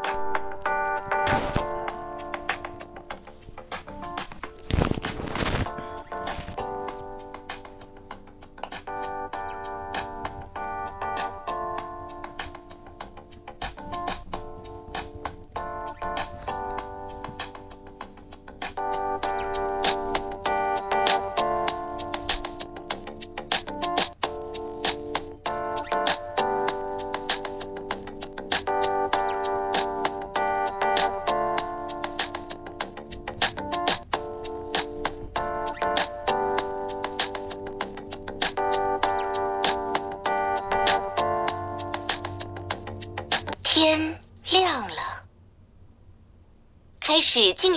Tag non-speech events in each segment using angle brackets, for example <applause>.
天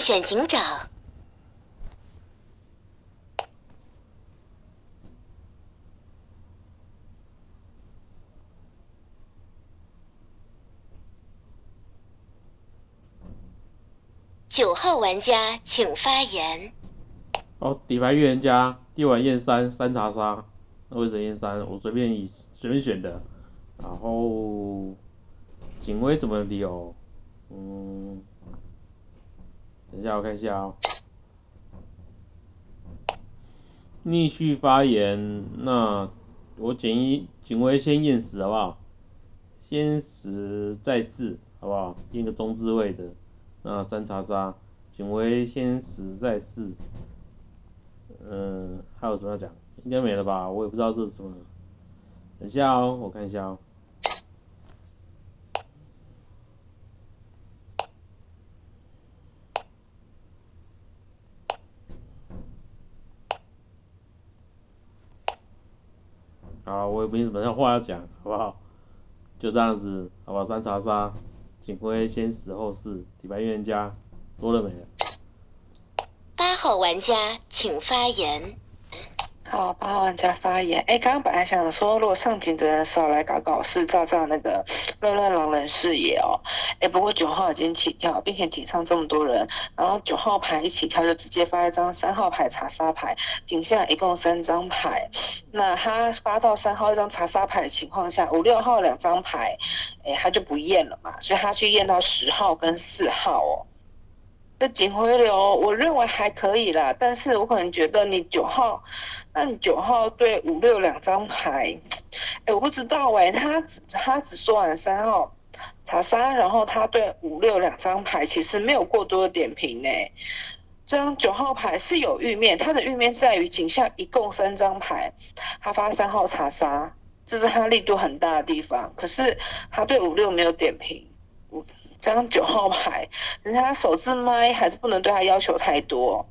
选警长。九号玩家请发言。哦，底牌预言家，第一碗验三，三查杀，那为什么验三？我随便以随便选的，然后警徽怎么理由？下我看一下哦。逆序发言，那我简一警徽先验死好不好？先死再试好不好？验个中字位的。那三查杀，警徽先死再试。嗯，还有什么要讲？应该没了吧？我也不知道这是什么。等下哦，我看一下哦。也没什么话要讲，好不好？就这样子，好吧？三查杀，警徽先死后事，底牌预言家说了没？八号玩家请发言。好，八号玩家发言。哎，刚刚本来想说，如果上警的人少来搞搞事，照照那个乱乱狼人视野哦。哎，不过九号已经起跳，并且警上这么多人，然后九号牌一起跳就直接发一张三号牌查杀牌，警下一共三张牌。那他发到三号一张查杀牌的情况下，五六号两张牌，哎，他就不验了嘛，所以他去验到十号跟四号哦。这警回流，我认为还可以啦，但是我可能觉得你九号，那你九号对五六两张牌，哎，我不知道哎，他他只说完三号查三，然后他对五六两张牌其实没有过多的点评呢。这张九号牌是有玉面，他的玉面在于井下一共三张牌，他发三号查杀，这是他力度很大的地方，可是他对五六没有点评。这张九号牌，人家手自麦还是不能对他要求太多。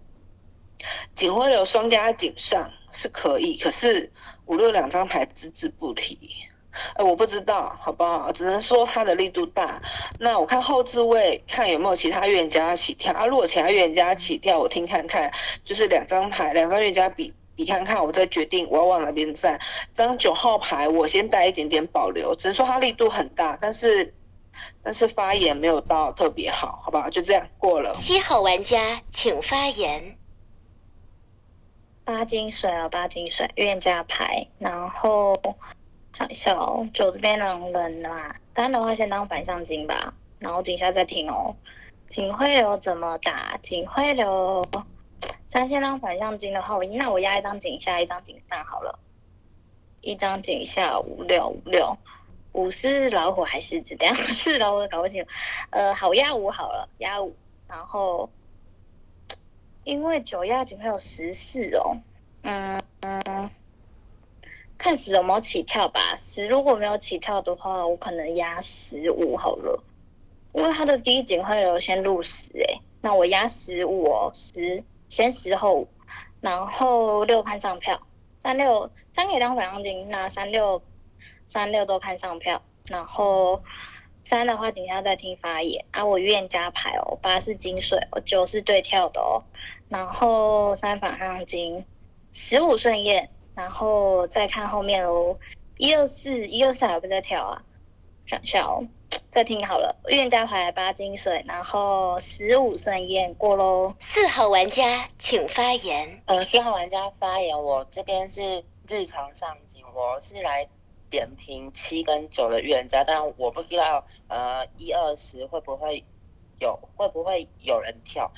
警徽流双加警上是可以，可是五六两张牌只字不提。哎，我不知道，好不好？只能说他的力度大。那我看后置位，看有没有其他预言家起跳啊？如果其他预言家起跳，我听看看，就是两张牌，两张预言家比比看看，我再决定我要往哪边站。这张九号牌我先带一点点保留，只能说他力度很大，但是。但是发言没有到特别好，好吧，就这样过了。七号玩家请发言。八金水哦，八金水，预言家牌。然后想一下哦，九这边两人嘛，单的话先当反向金吧，然后井下再听哦。警徽流怎么打？警徽流三先当反向金的话，那我压一张井下，一张井上好了，一张井下五六五六。五是老虎还是子？等下是老虎搞不清。呃，好压五好了，压五。然后因为九压警会有十四哦，嗯嗯，看十有没有起跳吧。十如果没有起跳的话，我可能压十五好了。因为他的第一警会有先入十诶，那我压十五哦，十先十后，然后六看上票，三六三可以当反向金，那三六。三六都看上票，然后三的话，等下再听发言啊。我愿加牌哦，八是金水哦，九是对跳的哦，然后三反向金，十五顺验，然后再看后面喽。一二四，一二四还不在跳啊？想一下哦，再听好了。愿加牌八金水，然后十五顺验过喽。四号玩家请发言。呃，四号玩家发言，我这边是日常上镜，我是来。点评七跟九的预言家，但我不知道呃一二十会不会有会不会有人跳。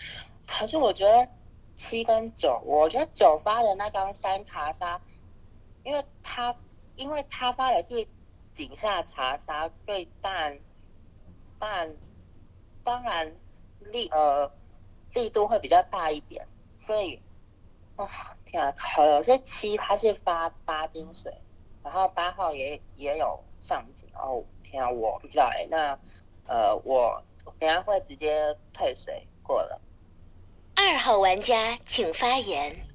可是我觉得七跟九，我觉得九发的那张三查杀，因为他因为他发的是井下查杀，所以当然当然力呃力度会比较大一点，所以哦天啊，可是七他是发发金水。然后八号也也有上警哦，天啊，我不知道哎，那呃，我等下会直接退水过了。二号玩家请发言。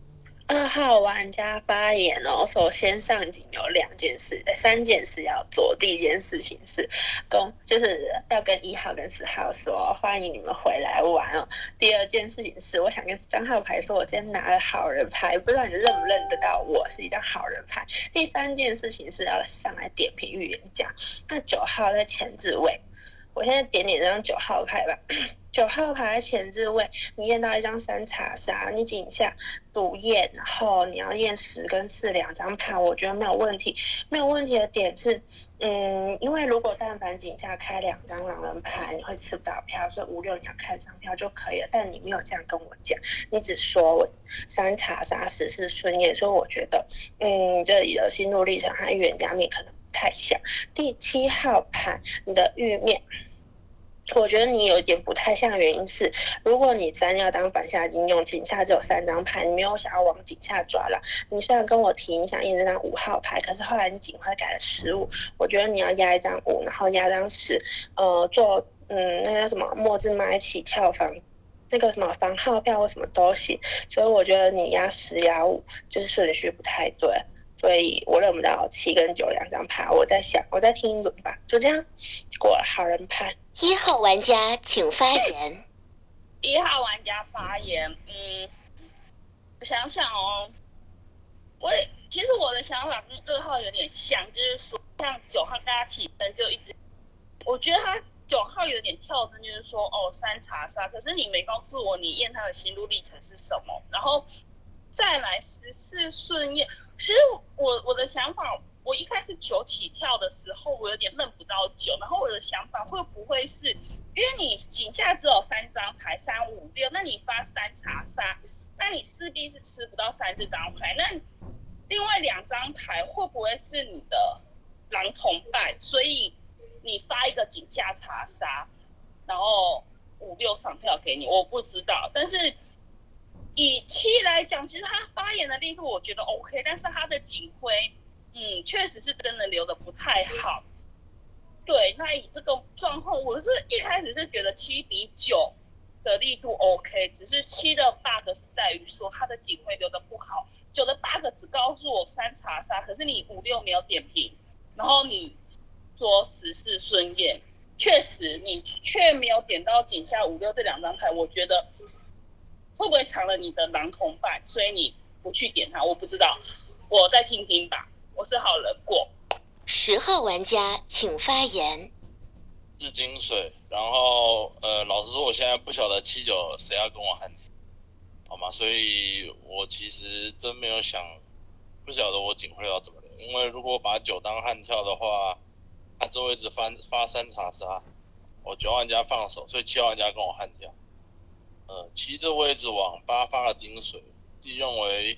二号玩家发言哦，首先上警有两件事，三件事要做。第一件事情是，跟就是要跟一号跟四号说欢迎你们回来玩哦。第二件事情是，我想跟张号牌说，我今天拿了好人牌，不知道你认不认得到我是一张好人牌。第三件事情是要上来点评预言家，那九号在前置位。我现在点点这张九号牌吧。<clears throat> 九号牌前置位，你验到一张三查杀，你井下补验，然后你要验十跟四两张牌，我觉得没有问题。没有问题的点是，嗯，因为如果但凡井下开两张狼人牌，你会吃不到票，所以五六你要开张票就可以了。但你没有这样跟我讲，你只说我三查杀十是顺验，所以我觉得，嗯，这里的心路历程和预言家面可能太像。第七号牌，你的预面。我觉得你有一点不太像，原因是如果你真要当反下金用，井下只有三张牌，你没有想要往井下抓了。你虽然跟我提你想验这张五号牌，可是后来你警徽改了十五，我觉得你要压一张五，然后压张十，呃，做嗯那个什么末日买起跳房，那个什么房号票或什么都行。所以我觉得你压十压五就是顺序不太对，所以我认不到七跟九两张牌。我在想，我再听一轮吧，就这样过了好人牌。<laughs> 一号玩家请发言。一号玩家发言，嗯，我想想哦，我其实我的想法跟二号有点像，就是说像九号大家起身就一直，我觉得他九号有点跳针，就是说哦三查杀，可是你没告诉我你验他的心路历程是什么，然后再来十四顺验，其实我我的想法。我一开始九起跳的时候，我有点认不到九，然后我的想法会不会是，因为你井下只有三张牌，三五六，那你发三查杀，那你势必是吃不到三这张牌，那另外两张牌会不会是你的狼同伴？所以你发一个井下查杀，然后五六上票给你，我不知道，但是以七来讲，其实他发言的力度我觉得 OK，但是他的警徽。嗯，确实是真的留的不太好。对，那以这个状况，我是一开始是觉得七比九的力度 OK，只是七的 bug 是在于说他的警徽留的不好。九的 bug 只告诉我三查杀，可是你五六没有点评，然后你说十四顺验，确实你却没有点到井下五六这两张牌，我觉得会不会藏了你的狼同伴，所以你不去点他，我不知道，我再听听吧。我是好人过。十号玩家请发言。是金水，然后呃，老实说，我现在不晓得七九谁要跟我喊，好吗？所以我其实真没有想，不晓得我警徽要怎么留，因为如果把九当悍跳的话，他这位置翻发三查杀，我九玩家放手，所以七号玩家跟我悍跳。呃，七这位置往八发了金水，自己认为。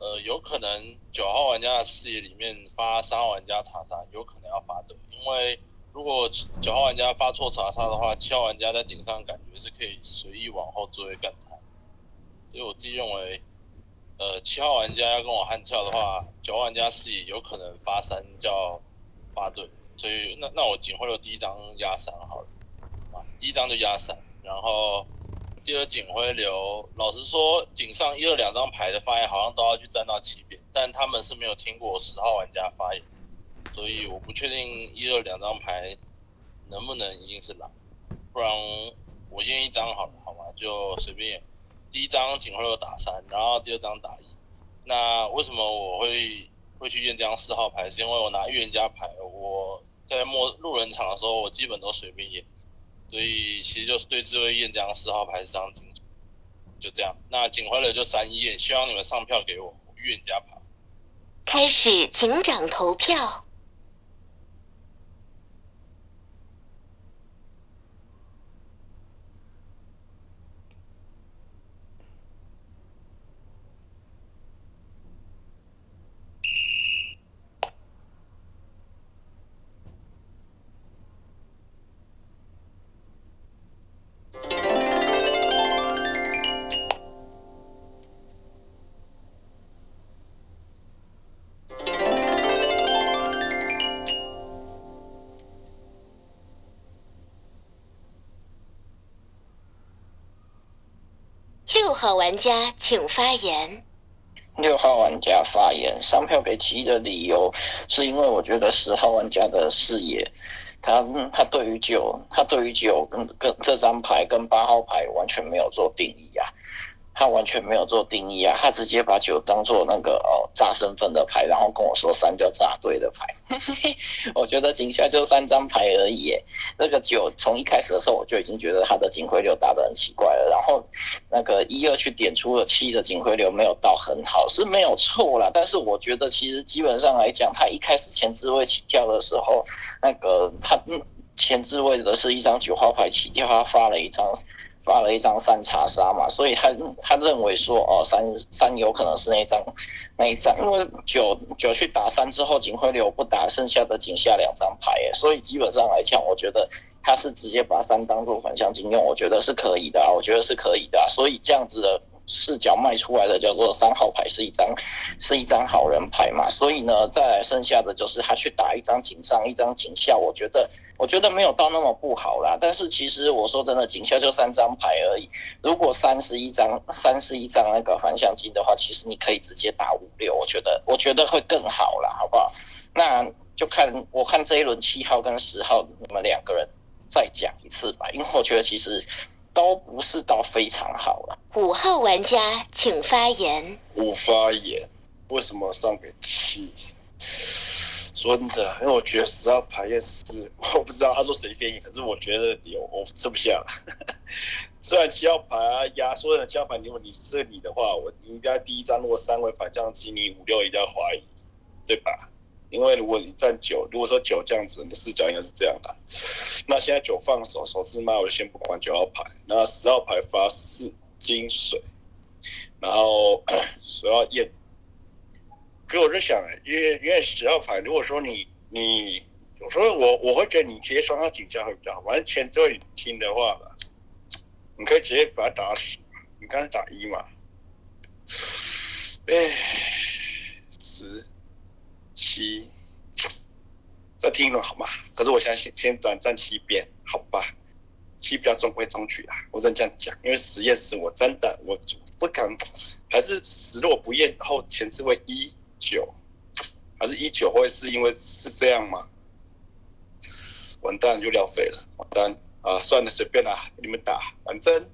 呃，有可能九号玩家的视野里面发三号玩家查杀，有可能要发对，因为如果九号玩家发错查杀的话，七号玩家在顶上感觉是可以随意往后追干他，所以我自己认为，呃，七号玩家要跟我悍跳的话，九号玩家视野有可能发三叫发对，所以那那我警徽的第一张压三好了，啊，第一张就压三，然后。第二警徽流，老实说，警上一二两张牌的发言好像都要去站到起边，但他们是没有听过十号玩家发言，所以我不确定一二两张牌能不能一定是狼，不然我验一张好了，好吗？就随便。第一张警徽流打三，然后第二张打一。那为什么我会会去验这张四号牌？是因为我拿预言家牌，我在末路人场的时候，我基本都随便验。所以其实就是对智慧燕这四号牌是张警，就这样。那警徽了就三一燕，希望你们上票给我预言家牌。开始警长投票。号玩家请发言。六号玩家发言，上票给七的理由是因为我觉得十号玩家的视野，他他对于九，他对于九跟跟这张牌跟八号牌完全没有做定义啊。他完全没有做定义啊，他直接把九当做那个哦炸身份的牌，然后跟我说三叫炸对的牌。<laughs> 我觉得井下就三张牌而已，那个九从一开始的时候我就已经觉得他的警徽流打得很奇怪了，然后那个一二去点出了七的警徽流没有到很好是没有错啦，但是我觉得其实基本上来讲，他一开始前置位起跳的时候，那个他前置位的是一张九号牌起跳，他发了一张。发了一张三查杀嘛，所以他他认为说哦三三有可能是那张那一张，因为九九去打三之后，警徽流不打，剩下的仅下两张牌，所以基本上来讲，我觉得他是直接把三当做反向金用，我觉得是可以的，我觉得是可以的，所以这样子的。视角卖出来的叫做三号牌是一张是一张好人牌嘛，所以呢，再来剩下的就是他去打一张警上一张警下，我觉得我觉得没有到那么不好啦。但是其实我说真的，警下就三张牌而已。如果三十一张三十一张那个反向金的话，其实你可以直接打五六，我觉得我觉得会更好啦，好不好？那就看我看这一轮七号跟十号你们两个人再讲一次吧，因为我觉得其实。都不是到非常好了。五号玩家请发言。五发言，为什么上给七？真的，因为我觉得十号牌也是，我不知道他说谁便宜，可是我觉得有我吃不下了。<laughs> 虽然七号牌啊压缩的七号牌，如果你是你的话，我你应该第一张如果三位反向机，你五六一定要怀疑，对吧？因为如果你站九，如果说九这样子，你的视角应该是这样的。那现在九放手，手是卖，我就先不管九号牌。那十号牌发四金水，然后 <coughs> 十号验。可我在想，因为因为十号牌，如果说你你，有时候我我会觉得你直接双号警价会比较好。反正前对听的话，你可以直接把它打死。你刚才打一嘛？哎，十。七，再听一轮好吗？可是我想先先短暂七遍，好吧？七比较中规中矩啊，我只能这样讲。因为实验室我真的我就不敢，还是十若不厌后前置位一九，还是一九会是因为是这样吗？完蛋就料废了，完蛋啊！算了，随便啦，你们打，反正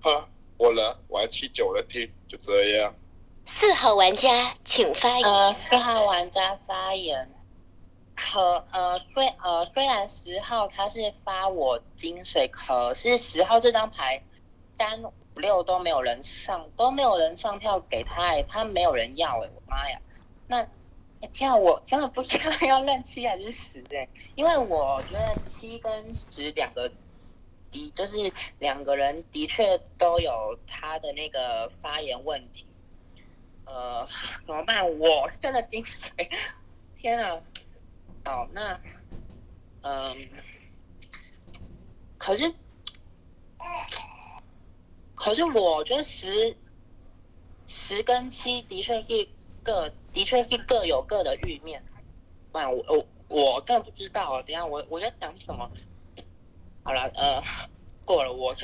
哈我了，我要七九的听，就这样。四号玩家请发言。呃，四号玩家发言。可呃，虽呃虽然十号他是发我金水，可是十号这张牌三五六都没有人上，都没有人上票给他，他没有人要哎，我妈呀！那天啊，我真的不知道要认七还是十哎，因为我觉得七跟十两个的，就是两个人的确都有他的那个发言问题。呃，怎么办？我是真的精髓，天啊！好，那，嗯，可是，可是我觉得十十跟七的确是各，的确是各有各的欲面。不然我我我真的不知道啊，等下我我在讲什么？好了，呃，过了，我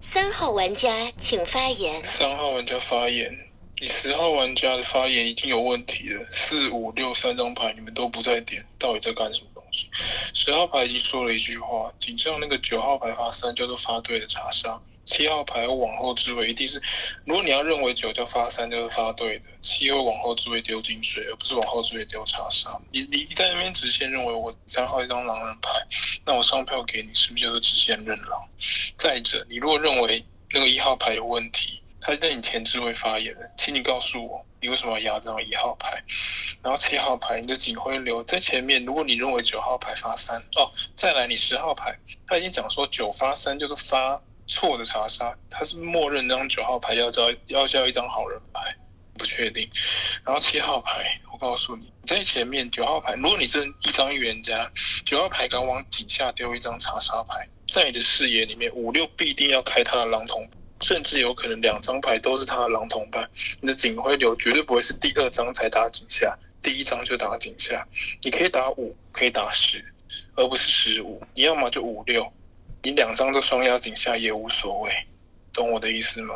三号玩家请发言。三号玩家发言。你十号玩家的发言已经有问题了，四五六三张牌你们都不在点，到底在干什么东西？十号牌已经说了一句话，紧上那个九号牌发三叫做发对的查杀，七号牌往后置位一定是，如果你要认为九叫发三就是发对的，七会往后置位丢金水，而不是往后置位丢查杀。你你在那边直线认为我三号一张狼人牌，那我上票给你是不是就是直线认狼？再者，你如果认为那个一号牌有问题。他在你前置位发言的，请你告诉我，你为什么要压这张一号牌？然后七号牌，你的警徽流在前面。如果你认为九号牌发三，哦，再来你十号牌，他已经讲说九发三就是发错的查杀，他是默认这张九号牌要交要交一张好人牌，不确定。然后七号牌，我告诉你，在前面九号牌，如果你是一张预言家，九号牌敢往底下丢一张查杀牌，在你的视野里面，五六必定要开他的狼童。甚至有可能两张牌都是他的狼同伴，你的警徽流绝对不会是第二张才打井下，第一张就打井下。你可以打五，可以打十，而不是十五。你要么就五六，你两张都双压井下也无所谓，懂我的意思吗？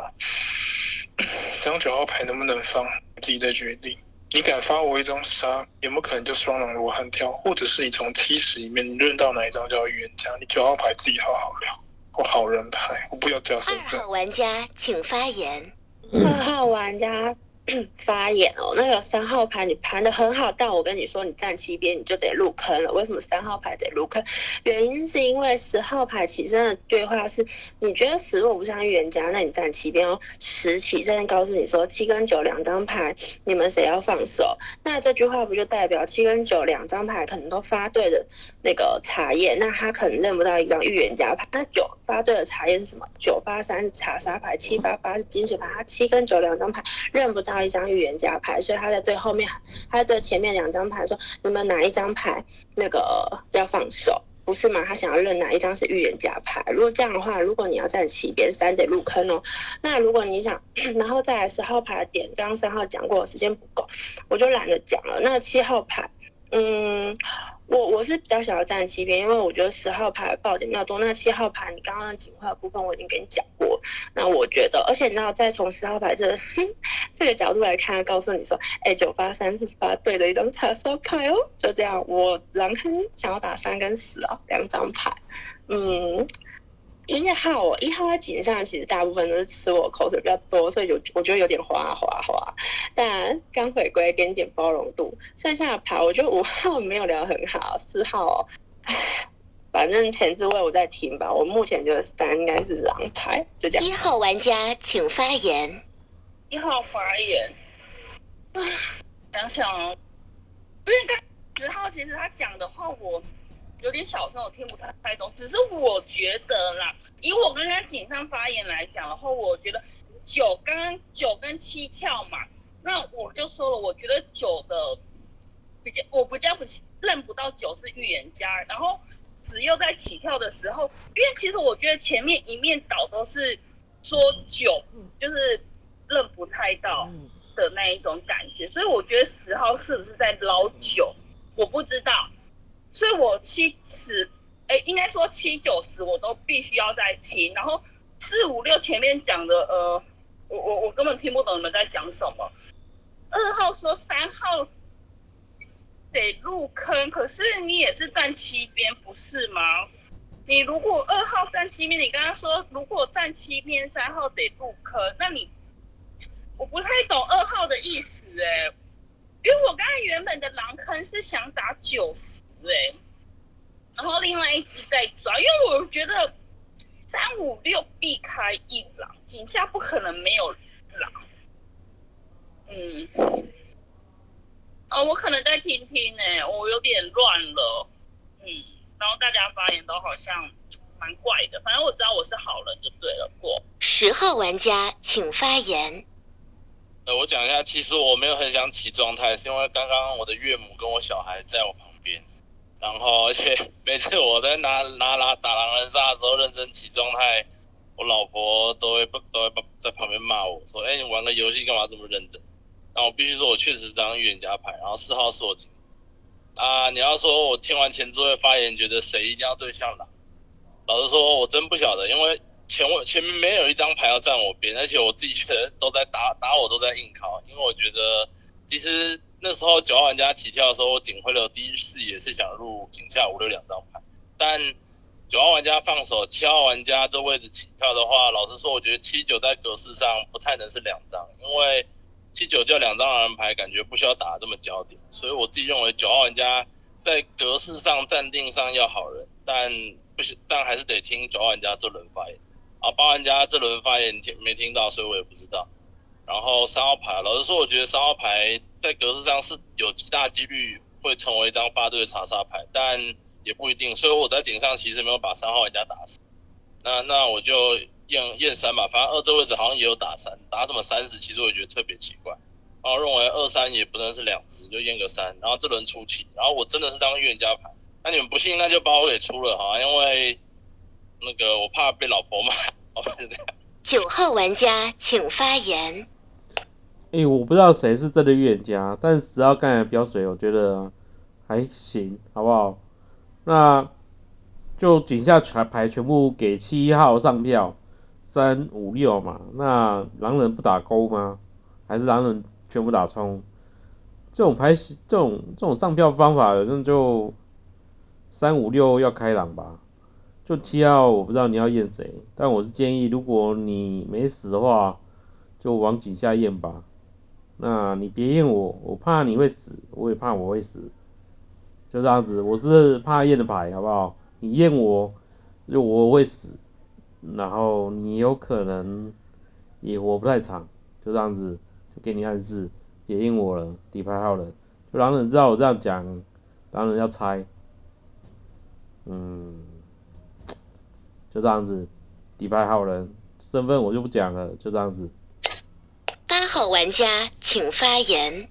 <coughs> 这张九号牌能不能放，自己再决定。你敢发我一张杀，有没有可能就双狼罗汉跳？或者是你从七十里面你认到哪一张叫预言家？你九号牌自己好好聊。我好人牌，我不要加身份。二号玩家请发言。二号玩家 <clears throat> 发言哦，那个三号牌你盘的很好，但我跟你说，你站七边你就得入坑了。为什么三号牌得入坑？原因是因为十号牌起身的对话是，你觉得十若不像预言家，那你站七边哦。十起身告诉你说，七跟九两张牌，你们谁要放手？那这句话不就代表七跟九两张牌可能都发对了那个茶叶？那他可能认不到一张预言家牌。那九发对了茶叶是什么？九发三是查杀牌，七八八是金水牌。他七跟九两张牌认不到一张预言家牌，所以他在对后面，他在对前面两张牌说：“你们哪一张牌那个要放手？不是吗？他想要认哪一张是预言家牌？如果这样的话，如果你要站起边，三得入坑哦。那如果你想，然后再来十号牌的点，刚刚三号讲过，时间不够，我就懒得讲了。那七号牌，嗯。我我是比较想要站七边，因为我觉得十号牌爆点比较多。那七号牌，你刚刚的警徽部分我已经跟你讲过。那我觉得，而且你要再从十号牌这 <laughs> 这个角度来看，告诉你说，哎，九八三是发对的一张查杀牌哦。就这样，我狼坑想要打三跟十啊，两张牌，嗯。一号，一号在井上其实大部分都是吃我口水比较多，所以有我觉得有点滑滑滑。但刚回归，给你点包容度。剩下的牌，我觉得五号没有聊很好，四号，唉，反正前置位我在听吧。我目前觉得三应该是狼牌，就这样。一号玩家请发言。一号发言。啊想想哦，因为刚十号其实他讲的话我。有点小声，我听不太太懂。只是我觉得啦，以我刚刚锦上发言来讲的话，我觉得九刚刚九跟七跳嘛，那我就说了，我觉得九的比较，我比较不认不到九是预言家。然后子又在起跳的时候，因为其实我觉得前面一面倒都是说九，就是认不太到的那一种感觉，所以我觉得十号是不是在捞九，我不知道。所以我七十，哎，应该说七九十我都必须要再听，然后四五六前面讲的，呃，我我我根本听不懂你们在讲什么。二号说三号得入坑，可是你也是站七边不是吗？你如果二号站七边，你刚刚说如果站七边三号得入坑，那你我不太懂二号的意思哎，因为我刚才原本的狼坑是想打九十。对，然后另外一只在抓，因为我觉得三五六避开一狼，井下不可能没有狼。嗯，哦，我可能在听听呢，我有点乱了。嗯，然后大家发言都好像蛮怪的，反正我知道我是好人就对了。过十号玩家请发言。呃，我讲一下，其实我没有很想起状态，是因为刚刚我的岳母跟我小孩在我旁边。然后，而且每次我在拿拿拿打狼人杀的时候认真起状态，我老婆都会不都会在旁边骂我说：“哎，你玩个游戏干嘛这么认真？”然后我必须说，我确实张预言家牌。然后四号是我警啊，你要说我听完前置位发言，觉得谁一定要最像狼？老实说，我真不晓得，因为前我前面没有一张牌要站我边，而且我自己觉得都在打打我都在硬靠，因为我觉得其实。那时候九号玩家起跳的时候，我警徽流第一视野是想入井下五六两张牌，但九号玩家放手，七号玩家这位置起跳的话，老实说，我觉得七九在格式上不太能是两张，因为七九叫两张狼人牌，感觉不需要打这么焦点，所以我自己认为九号玩家在格式上暂定上要好人，但不行，但还是得听九号玩家这轮发言，啊，八玩家这轮发言听没听到，所以我也不知道。然后三号牌，老实说，我觉得三号牌在格式上是有极大几率会成为一张发对的查杀牌，但也不一定。所以我在顶上其实没有把三号玩家打死。那那我就验验三吧，反正二这位置好像也有打三，打什么三十，其实我觉得特别奇怪。然后认为二三也不能是两只，就验个三。然后这轮出气，然后我真的是当预言家牌。那你们不信，那就把我给出了哈，因为那个我怕被老婆骂。<laughs> 九号玩家请发言。哎，我不知道谁是真的预言家，但是只要刚才标水，我觉得还行，好不好？那就井下全牌全部给七号上票，三五六嘛。那狼人不打勾吗？还是狼人全部打冲？这种牌这种这种上票方法，反正就三五六要开狼吧。就七号我不知道你要验谁，但我是建议，如果你没死的话，就往井下验吧。那你别验我，我怕你会死，我也怕我会死，就这样子。我是怕验的牌，好不好？你验我，就我会死，然后你有可能也活不太长，就这样子，就给你暗示，别验我了，底牌好了。就狼人知道我这样讲，狼人要猜，嗯。就这样子，底牌好人，身份我就不讲了，就这样子。八号玩家请发言。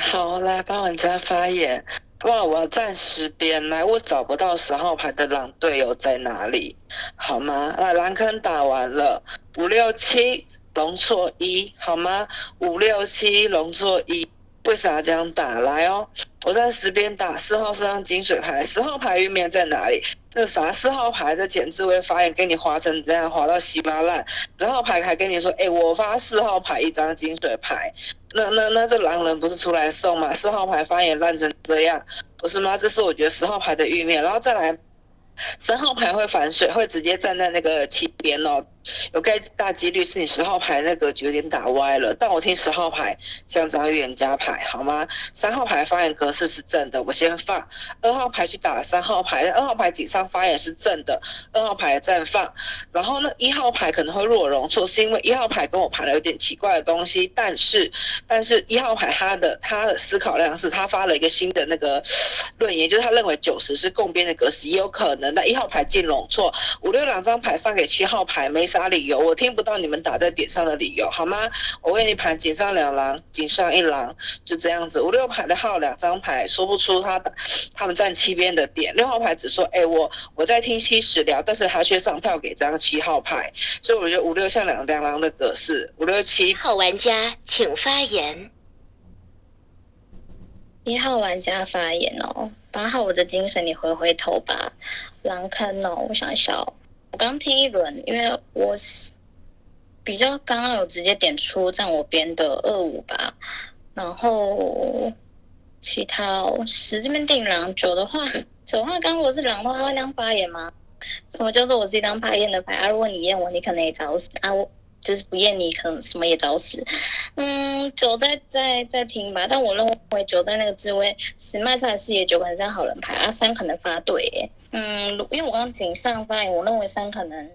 好，来八玩家发言。哇，我要暂时边来，我找不到十号牌的狼队友在哪里，好吗？啊，狼坑打完了，五六七龙错一，好吗？五六七龙错一，为啥这样打？来哦，我在十边打四号是张金水牌，十号牌玉面在哪里？那啥四号牌的前置位发言，给你划成这样，划到稀巴烂。十号牌还跟你说，哎，我发四号牌一张金水牌。那那那这狼人不是出来送吗？四号牌发言烂成这样，不是吗？这是我觉得十号牌的玉面，然后再来。三号牌会反水，会直接站在那个七边哦，有概大几率是你十号牌那个局有点打歪了。但我听十号牌像张预言家牌，好吗？三号牌发言格式是正的，我先放。二号牌去打三号牌，二号牌警上发言是正的，二号牌暂放。然后呢，一号牌可能会弱容错，是因为一号牌跟我盘了有点奇怪的东西，但是但是一号牌他的他的思考量是他发了一个新的那个 <sniffs> 论言，就是他认为九十是共边的格式，也有可能。那一号牌进容错，五六两张牌上给七号牌，没啥理由，我听不到你们打在点上的理由，好吗？我为你盘井上两狼，井上一狼，就这样子。五六牌的号两张牌说不出他他们站七边的点，六号牌只说，哎，我我在听七十聊，但是他却上票给张七号牌，所以我觉得五六像两两狼的格式，五六七号玩家请发言。一号玩家发言哦，八号我的精神你回回头吧，狼坑哦，我想一下哦，我刚听一轮，因为我比较刚刚有直接点出站我边的二五吧，然后其他十这边定狼九的话，九的话刚如果是狼的话会当发言吗？什么叫做我自己当发言的牌啊？如果你验我，你可能也找死啊我。就是不验你可能什么也找死，嗯，九在在在听吧，但我认为九在那个职位十卖出来视野九可能是好人牌啊，三可能发对，嗯，因为我刚刚井上发言，我认为三可能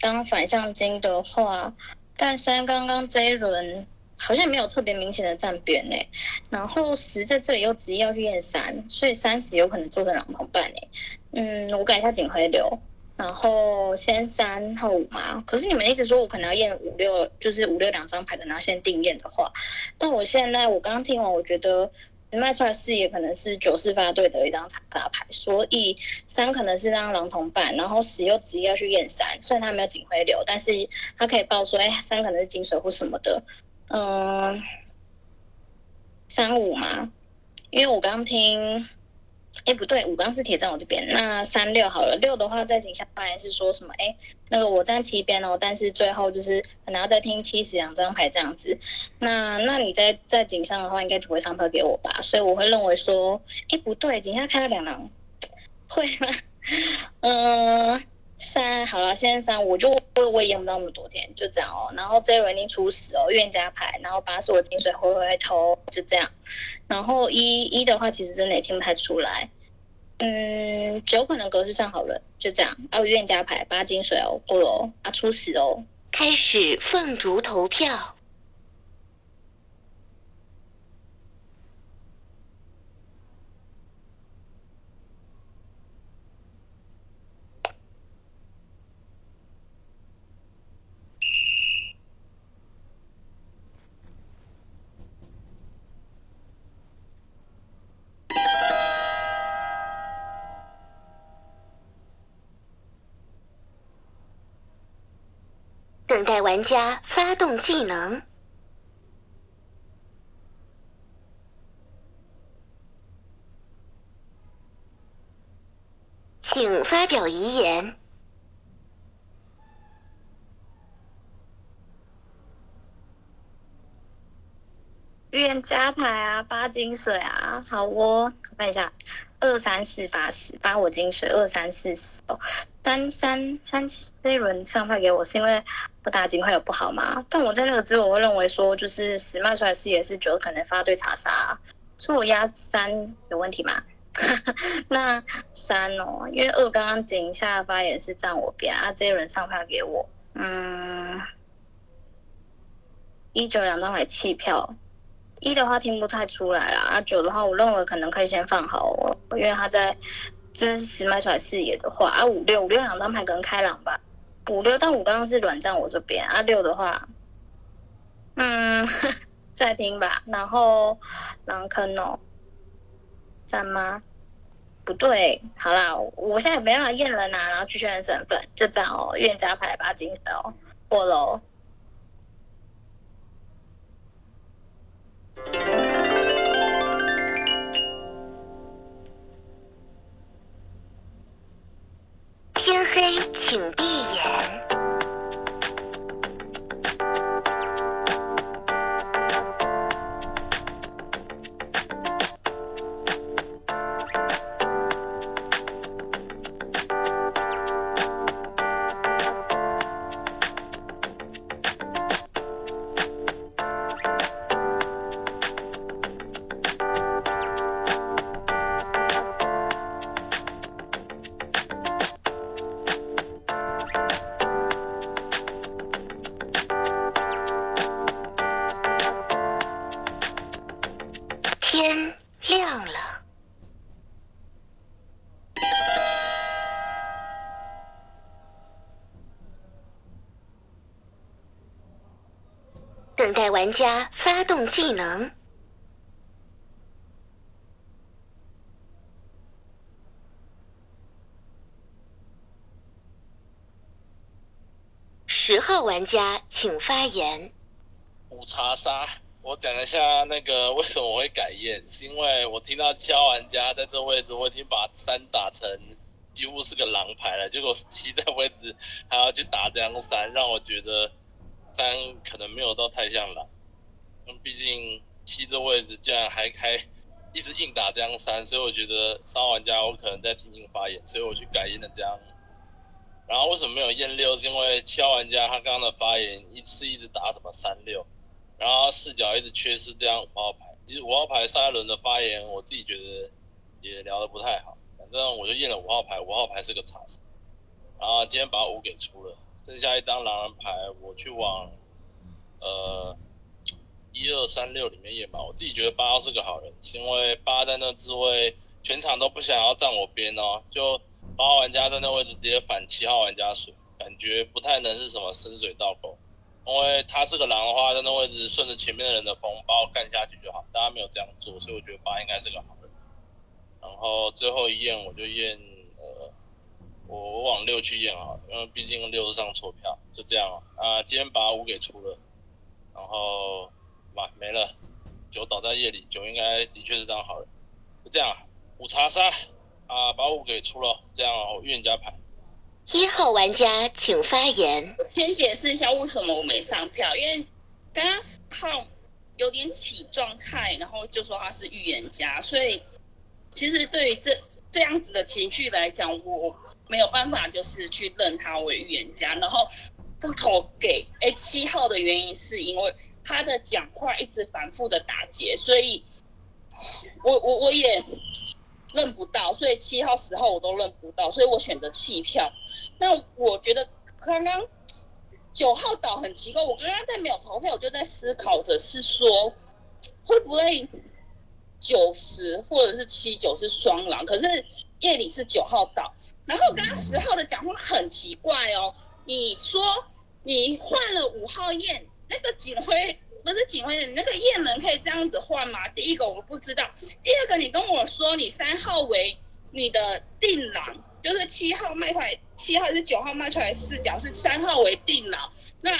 当反向金的话，但三刚刚这一轮好像没有特别明显的站边诶，然后十在这里又执意要去验三，所以三十有可能做成狼同伴诶，嗯，我改一下警徽流。然后先三后五嘛，可是你们一直说我可能要验五六，就是五六两张牌可能要先定验的话，但我现在我刚刚听完，我觉得卖出来视野可能是九四八对的一张长大牌，所以三可能是让狼同伴，然后十又直接要去验三，虽然他没有警徽流，但是他可以报说，哎，三可能是金水或什么的，嗯，三五嘛，因为我刚刚听。哎，不对，五刚是铁站我这边，那三六好了。六的话，在井下发言是说什么？哎，那个我站七边哦，但是最后就是可能要再听七十两张牌这样子。那那你在在井上的话，应该不会上票给我吧？所以我会认为说，哎，不对，井下开了两狼，会吗？嗯，三好了，现在三，我就我我也演不到那么多天，就这样哦。然后这一轮已经出十哦，冤家牌，然后八是我金水回回头，就这样。然后一一的话，其实真的也听不太出来。嗯，九可能格式上好了，就这样。还有冤家牌八金水哦，不哦，啊初始哦。开始凤竹投票。等待玩家发动技能。请发表遗言。愿加牌啊，八金水啊，好、哦。看一下，二三四八十，八我金水，二三四十哦，三三三这一轮上派给我是因为我打金块有不好吗？但我在那个之后，我会认为说，就是十卖出来四也是九，可能发对查杀，所以我压三有问题吗？<laughs> 那三哦，因为二刚刚井下发言是站我边啊，这一轮上票给我，嗯，一九两张买弃票。一的话听不太出来啦，啊九的话我认为可能可以先放好哦，因为他在真实卖出来视野的话，啊五六五六两张牌可能开朗吧，五六但五刚刚是软站我这边，啊六的话，嗯 <laughs> 再听吧，然后狼坑哦，站吗？不对，好啦，我现在没办法验人啊，然后去确认身份，就这样哦，预言家牌吧，金手过喽。天黑，请闭眼。家发动技能。十号玩家请发言。五查杀，我讲一下那个为什么我会改验，是因为我听到七号玩家在这位置，我已经把三打成几乎是个狼牌了，结果七在位置还要去打这张三，让我觉得三可能没有到太像狼，毕竟七这位置竟然还开一直硬打这张三，所以我觉得三号玩家我可能在听听发言，所以我去改验了这张。然后为什么没有验六？是因为七号玩家他刚刚的发言一次一直打什么三六，然后视角一直缺失这张五号牌。其实五号牌上一轮的发言，我自己觉得也聊得不太好。反正我就验了五号牌，五号牌是个查杀。然后今天把五给出了，剩下一张狼人牌，我去往呃一二三六里面验吧。我自己觉得八号是个好人，是因为八在那自位全场都不想要站我边哦，就八号玩家在那位置直接反七号玩家水，感觉不太能是什么深水倒钩。因为他是个狼的话，在那位置顺着前面的人的风把我干下去就好。大家没有这样做，所以我觉得八应该是个好人。然后最后一验我就验呃，我我往六去验好了，因为毕竟六是上错票，就这样啊。今天把五给出了，然后嘛没了，酒倒在夜里，酒应该的确是这样好了。就这样，五查杀啊，把五给出了，这样哦，预言家牌。一号玩家请发言。先解释一下为什么我没上票，因为刚刚号有点起状态，然后就说他是预言家，所以其实对于这这样子的情绪来讲，我没有办法就是去认他为预言家，然后不投给哎七号的原因是因为他的讲话一直反复的打结，所以我我我也认不到，所以七号十号我都认不到，所以我选择弃票。那我觉得刚刚九号岛很奇怪，我刚刚在没有投票，我就在思考着是说会不会九十或者是七九是双狼，可是夜里是九号岛，然后刚刚十号的讲话很奇怪哦，你说你换了五号验那个警徽。不是警徽，你那个验人可以这样子换吗？第一个我不知道，第二个你跟我说你三号为你的定狼，就是七号卖出来，七号还是九号卖出来视角是三号为定狼，那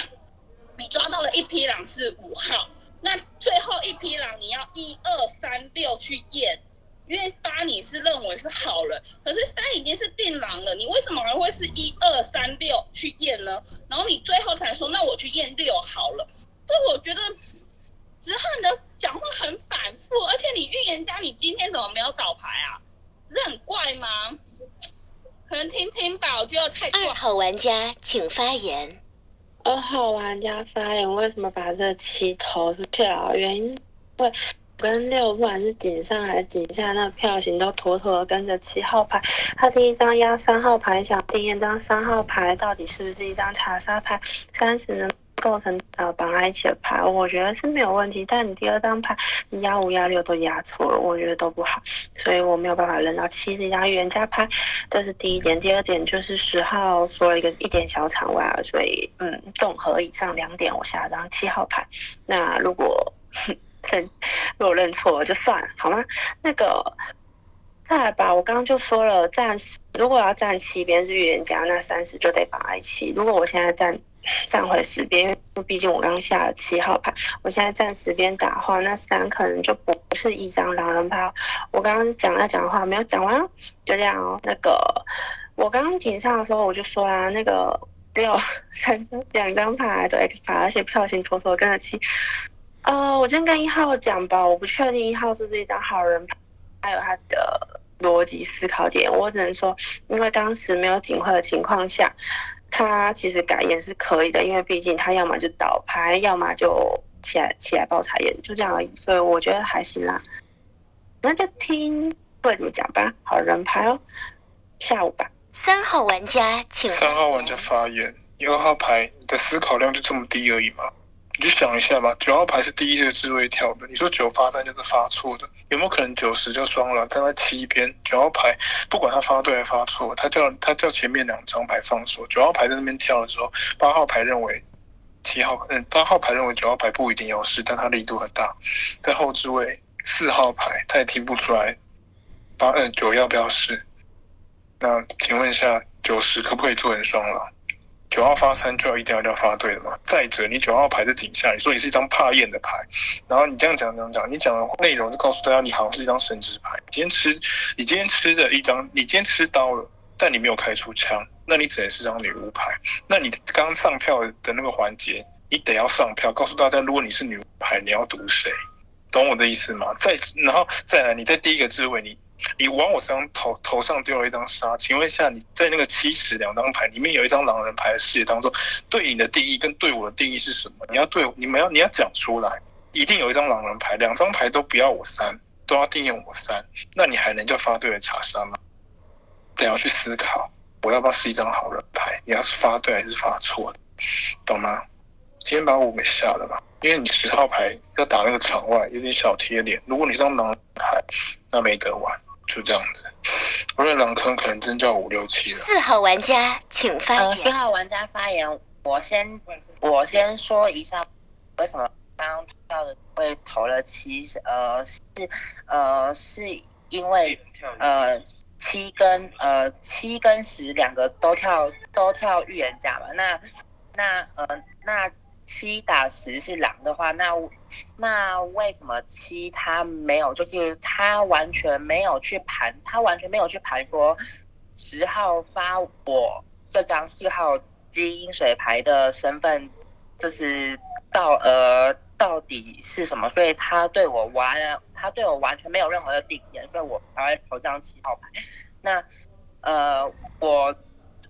你抓到了一匹狼是五号，那最后一匹狼你要一二三六去验，因为八你是认为是好人，可是三已经是定狼了，你为什么还会是一二三六去验呢？然后你最后才说那我去验六好了，这我觉得之后你的讲话很反复，而且你预言家，你今天怎么没有倒牌啊？不是很怪吗？可能听听吧，我觉得太怪。二号玩家请发言。二号玩家发言，为什么把这七投出去啊？原因为跟六，不管是井上还是井下，那票型都妥妥的跟着七号牌。他第一张压三号牌，想第一张三号牌到底是不是一张查杀牌？三十能构成呃绑在一起的牌，我觉得是没有问题。但你第二张牌，你压五压六都压错了，我觉得都不好，所以我没有办法扔到七这张预言家牌。这是第一点，第二点就是十号说了一个一点小场外，所以嗯，综合以上两点，我下张七号牌。那如果 <laughs> 认如果认错了就算了，好吗？那个再来吧，我刚刚就说了，站如果要站七边是预言家，那三十就得绑在一起。如果我现在站站回十边，因为毕竟我刚下了七号牌，我现在站十边打话，那三可能就不是一张狼人牌。我刚刚讲要讲的话没有讲完，就这样哦。那个我刚刚警上的时候我就说啦，那个六 <laughs> 三张两张牌都 X 牌，而且票型妥妥跟着七。呃，我先跟一号讲吧，我不确定一号是不是一张好人牌，还有他的逻辑思考点，我只能说，因为当时没有警徽的情况下。他其实改演是可以的，因为毕竟他要么就倒牌，要么就起来起来报彩演，就这样而已，所以我觉得还行啦。那就听会怎么讲吧。好人牌哦，下午吧。三号玩家请。三号玩家发言，一号牌，你的思考量就这么低而已吗？你就想一下吧，九号牌是第一个智慧跳的，你说九发三就是发错的，有没有可能九十就双了？站在七边，九号牌不管他发对还发错，他叫他叫前面两张牌放手，九号牌在那边跳的时候，八号牌认为七号嗯八号牌认为九号牌不一定有事，但他力度很大，在后置位四号牌他也听不出来八嗯九要不要试，那请问一下九十可不可以做成双了？九号发三就要一定要要发对的嘛？再者，你九号牌在井下，你说你是一张怕验的牌，然后你这样讲这样讲，你讲的内容就告诉大家你好像是一张神职牌。今天吃，你今天吃的一张，你今天吃刀了，但你没有开出枪，那你只能是张女巫牌。那你刚上票的那个环节，你得要上票，告诉大家，如果你是女巫牌，你要赌谁？懂我的意思吗？再然后再来，你在第一个置位你。你往我身上头头上丢了一张沙，请问一下，你在那个七十两张牌里面有一张狼人牌的视野当中，对你的定义跟对我的定义是什么？你要对你们要你要讲出来，一定有一张狼人牌，两张牌都不要我删，都要定义我删，那你还能叫发对的查杀吗？得要去思考，我要不要是一张好人牌？你要是发对还是发错，懂吗？今天把我给吓了吧，因为你十号牌要打那个场外，有点小贴脸。如果你是张狼牌，那没得玩。就这样子，我认狼坑可能真叫五六七了。四号玩家请发言。四号玩家发言，我先我先说一下，为什么刚跳的会投了七？呃，是呃是因为呃七跟呃七跟十两个都跳都跳预言家嘛？那那呃那。七打十是狼的话，那那为什么七他没有？就是他完全没有去盘，他完全没有去盘说十号发我这张四号基因水牌的身份，就是到呃到底是什么？所以他对我完，他对我完全没有任何的定言，所以我才会投这张七号牌。那呃我。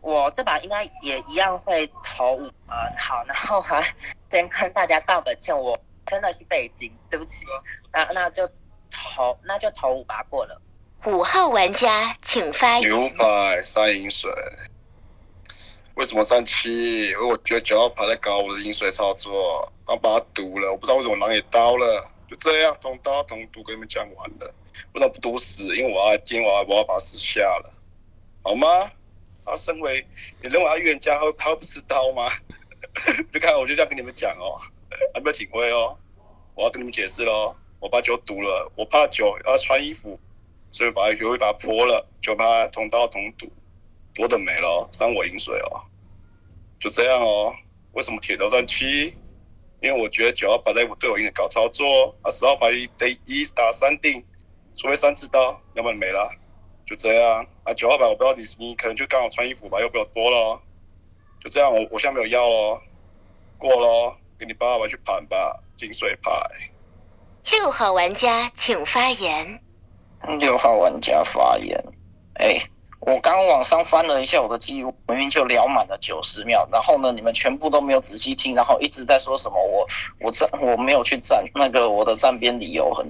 我这把应该也一样会投五，呃，好，然后还 <laughs> 先跟大家道个歉，我真的是背景，对不起，那那就投，那就投五把过了。五号玩家请发言。牛牌三饮水，为什么三七？因为我觉得九号牌在搞我的饮水操作，然后把它毒了，我不知道为什么狼也刀了，就这样同刀同毒给你们讲完了，为什么不毒死，因为我要今天我要我要把死下了，好吗？他身为，你认为他预言家他他会不知道吗？<laughs> 就看我就这样跟你们讲哦，还没有警徽哦，我要跟你们解释喽。我把酒堵了，我怕酒要穿衣服，所以把酒会把它泼了，就把它同刀同赌，多的没了，伤我饮水哦。就这样哦。为什么铁头战七？因为我觉得九号牌在对我应该搞操作，啊十号牌得一打三定，除非三次刀，要不然没了。就这样啊，九号牌我不知道你你可能就刚好穿衣服吧，又比较多了，就这样我我现在没有要喽，过喽，给你爸爸去盘吧，金水牌。六号玩家请发言。六号玩家发言。哎，我刚往上翻了一下我的记录，明明就聊满了九十秒，然后呢，你们全部都没有仔细听，然后一直在说什么我我站我没有去站那个我的站边理由很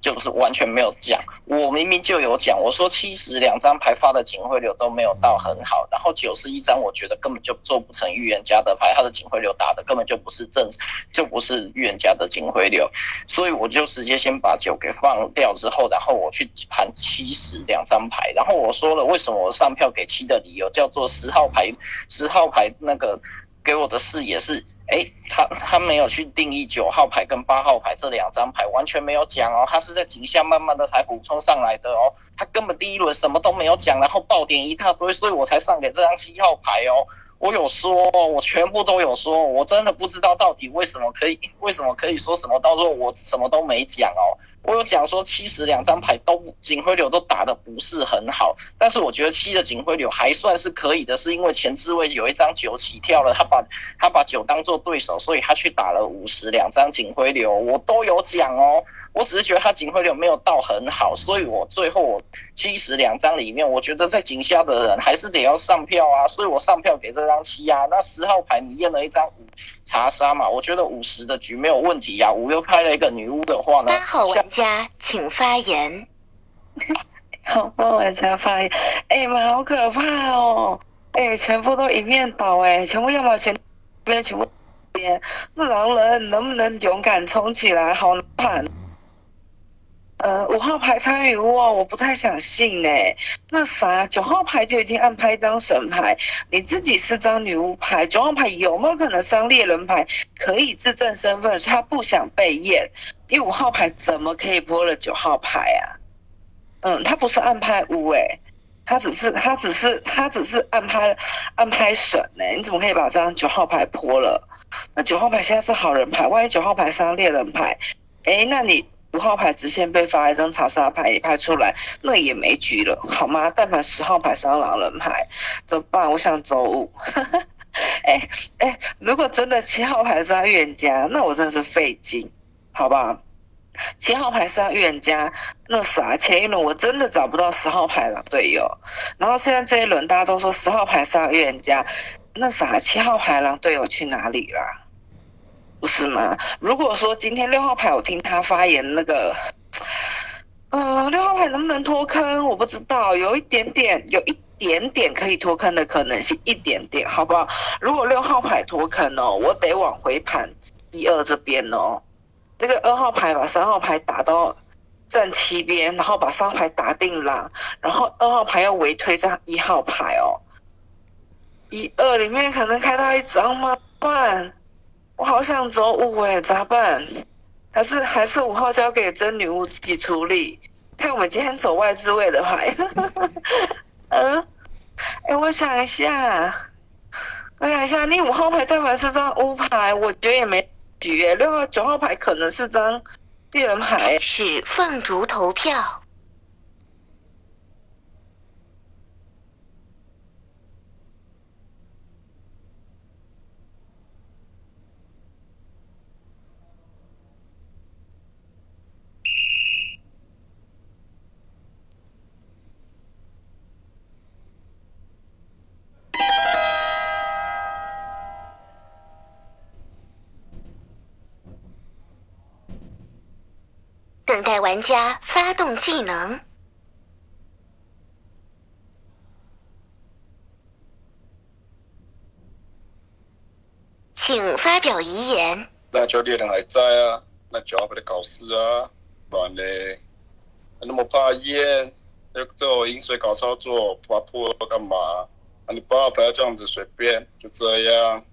就是完全没有讲，我明明就有讲，我说七十两张牌发的警徽流都没有到很好，然后九十一张我觉得根本就做不成预言家的牌，他的警徽流打的根本就不是正就不是预言家的警徽流，所以我就直接先把九给放掉之后，然后我去盘七十两张牌，然后我说了为什么我上票给七的理由叫做十号牌，十号牌那个给我的视野是，哎，他他没有去定义九号牌跟八号牌这两张牌，完全没有讲哦，他是在井下慢慢的才补充上来的哦，他根本第一轮什么都没有讲，然后爆点一大堆，所以我才上给这张七号牌哦。我有说，我全部都有说，我真的不知道到底为什么可以，为什么可以说什么，到时候我什么都没讲哦。我有讲说七十两张牌都警徽流都打的不是很好，但是我觉得七的警徽流还算是可以的，是因为前置位有一张九起跳了，他把他把九当做对手，所以他去打了五十两张警徽流，我都有讲哦。我只是觉得他警徽流没有到很好，所以我最后我七十两张里面，我觉得在井下的人还是得要上票啊，所以我上票给这张七啊。那十号牌你验了一张五查杀嘛，我觉得五十的局没有问题呀。五又拍了一个女巫的话呢，八号玩家请发言。<laughs> 好，八号玩家发言。哎妈，好可怕哦！哎，全部都一面倒哎，全部要么全边全部边。那狼人能不能勇敢冲起来？好难。呃，五号牌参与哦，我不太想信呢。那啥，九号牌就已经暗拍一张神牌，你自己是张女巫牌，九号牌有没有可能伤猎人牌可以自证身份，所以他不想被验？因为五号牌怎么可以播了九号牌啊？嗯，他不是暗拍巫诶，他只是他只是他只是暗拍暗拍神呢，你怎么可以把这张九号牌泼了？那九号牌现在是好人牌，万一九号牌伤猎人牌，哎，那你。五号牌直线被发一张查杀牌也拍出来，那也没局了，好吗？但凡十号牌上狼人牌怎么办？我想走五。<laughs> 哎哎，如果真的七号牌是预言家，那我真的是费劲，好吧？七号牌是预言家，那啥，前一轮我真的找不到十号牌了队友，然后现在这一轮大家都说十号牌是预言家，那啥，七号牌狼队友去哪里了？不是吗？如果说今天六号牌我听他发言，那个，呃，六号牌能不能脱坑？我不知道，有一点点，有一点点可以脱坑的可能性，一点点，好不好？如果六号牌脱坑哦，我得往回盘一二这边哦。那个二号牌把三号牌打到站七边，然后把三号牌打定狼，然后二号牌要围推这一号牌哦。一二里面可能开到一张吗？办？我好想走五哎，咋办？还是还是五号交给真女巫自己处理？看我们今天走外置位的牌。<laughs> 嗯，哎，我想一下，我想一下，你五号牌代表是张乌牌，我觉得也没局。六号九号牌可能是张猎人牌。是凤竹投票。等待玩家发动技能，请发表遗言。那就猎人还在啊，那就要把他搞死啊，不然嘞，那么怕烟，要做饮水搞操作，把破干嘛？啊，你八不要这样子随便，就这样。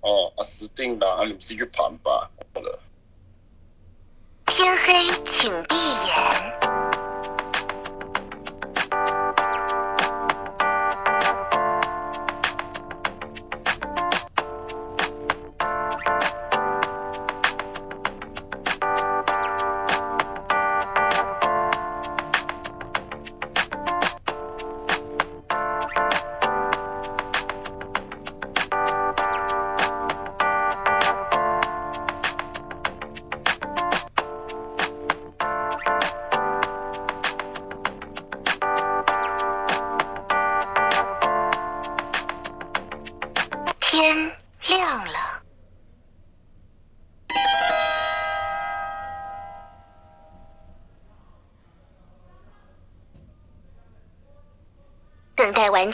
哦，啊死定了，啊你们自己去盘吧，好了。天黑，请闭眼。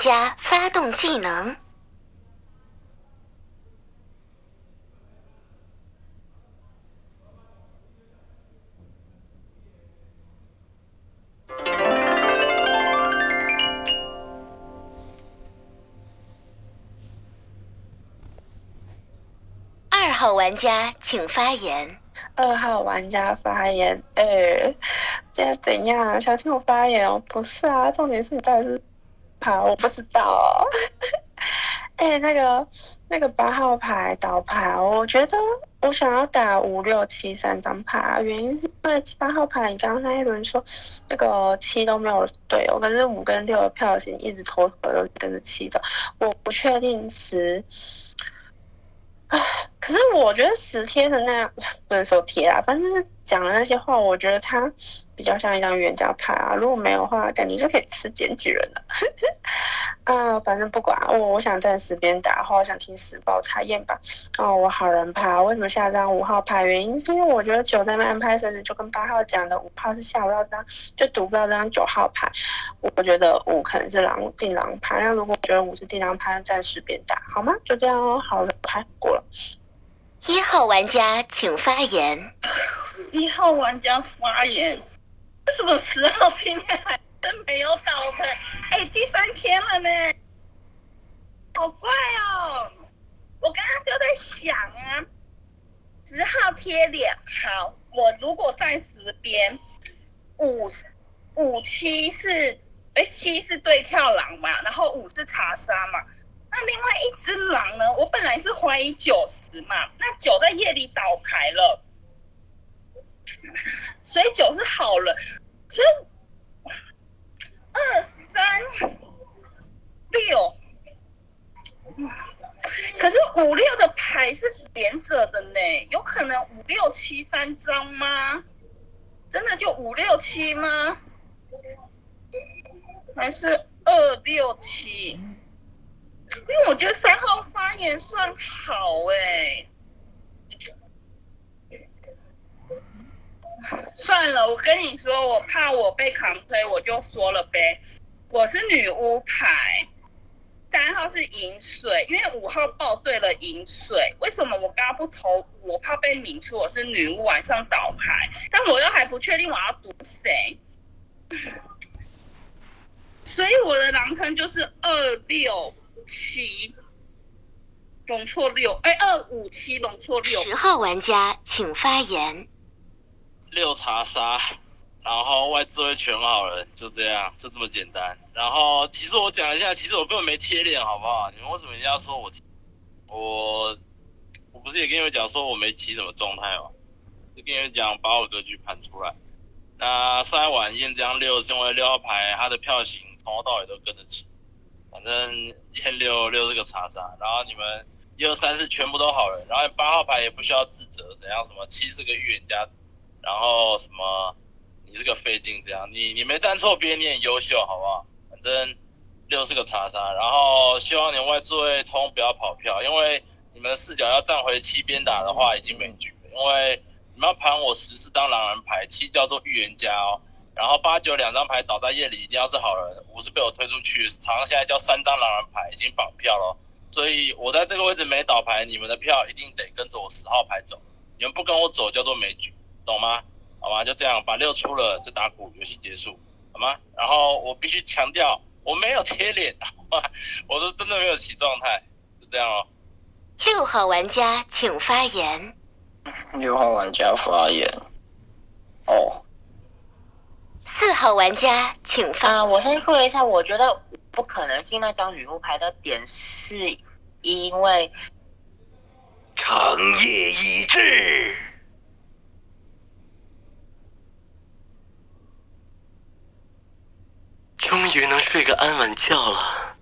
家发动技能。二号玩家请发言。二号玩家发言，哎，现在怎样？想听我发言哦？不是啊，重点是你到底是好，我不知道。<laughs> 哎，那个那个八号牌倒牌，我觉得我想要打五六七三张牌，原因是因为八号牌，你刚刚那一轮说那个七都没有对，我，可是五跟六的票型一直偷偷都跟着七走，我不确定十。唉，可是我觉得十贴的那样不能说贴啊，反正是讲的那些话，我觉得他比较像一张预言家牌啊。如果没有的话，感觉就可以吃检举人了。<laughs> 啊，反正不管我，我想暂时边打，或者想听实报查验吧。哦，我好人牌，为什么下张五号牌？原因是因为我觉得九在那安排生日，就跟八号讲的，五号是下不到张，就读不到这张九号牌。我觉得五可能是狼定狼牌，那如果觉得五是定狼牌，暂时边打好吗？就这样哦，好人牌过了。一号玩家请发言。一号玩家发言，为什么十号今天还真没有倒牌？哎，第三天了呢，好快哦！我刚刚就在想啊，十号贴脸，好，我如果在十边，五五七是哎七是对跳狼嘛，然后五是查杀嘛。那另外一只狼呢？我本来是怀疑九十嘛，那九在夜里倒牌了，所以九是好人，所以二三六，可是五六的牌是连着的呢，有可能五六七三张吗？真的就五六七吗？还是二六七？因为我觉得三号发言算好哎，算了，我跟你说，我怕我被扛推，我就说了呗。我是女巫牌，三号是饮水，因为五号报对了饮水。为什么我刚刚不投？我怕被抿出我是女巫，晚上倒牌，但我又还不确定我要赌谁，<sighs> 所以我的狼坑就是二六。七，容错六，哎，二五七容错六。十号玩家请发言。六查杀，然后外置位全好人，就这样，就这么简单。然后其实我讲一下，其实我根本没贴脸，好不好？你们为什么一定要说我？我我不是也跟你们讲说我没起什么状态吗？就跟你们讲把我格局盘出来。那上一晚验张六是因为六号牌他的票型从头到尾都跟着起。反正验六六是个查杀，然后你们一二三四全部都好人，然后八号牌也不需要自责，怎样什么七是个预言家，然后什么你是个费劲这样，你你没站错边，你很优秀，好不好？反正六是个查杀，然后希望你外座位通不要跑票，因为你们视角要站回七边打的话已经没局了，因为你们要盘我十四张狼人牌，七叫做预言家哦。然后八九两张牌倒在夜里一定要是好人，五是被我推出去，场上现在叫三张狼人牌已经绑票了，所以我在这个位置没倒牌，你们的票一定得跟着我十号牌走，你们不跟我走叫做没局，懂吗？好吧？就这样，把六出了就打鼓，游戏结束，好吗？然后我必须强调，我没有贴脸，好吧 <laughs> 我是真的没有起状态，就这样哦。六号玩家请发言。六号玩家发言。哦。四号玩家，请发。我先说一下，我觉得不可能信那张女巫牌的点，是因为长夜已至，终于能睡个安稳觉了。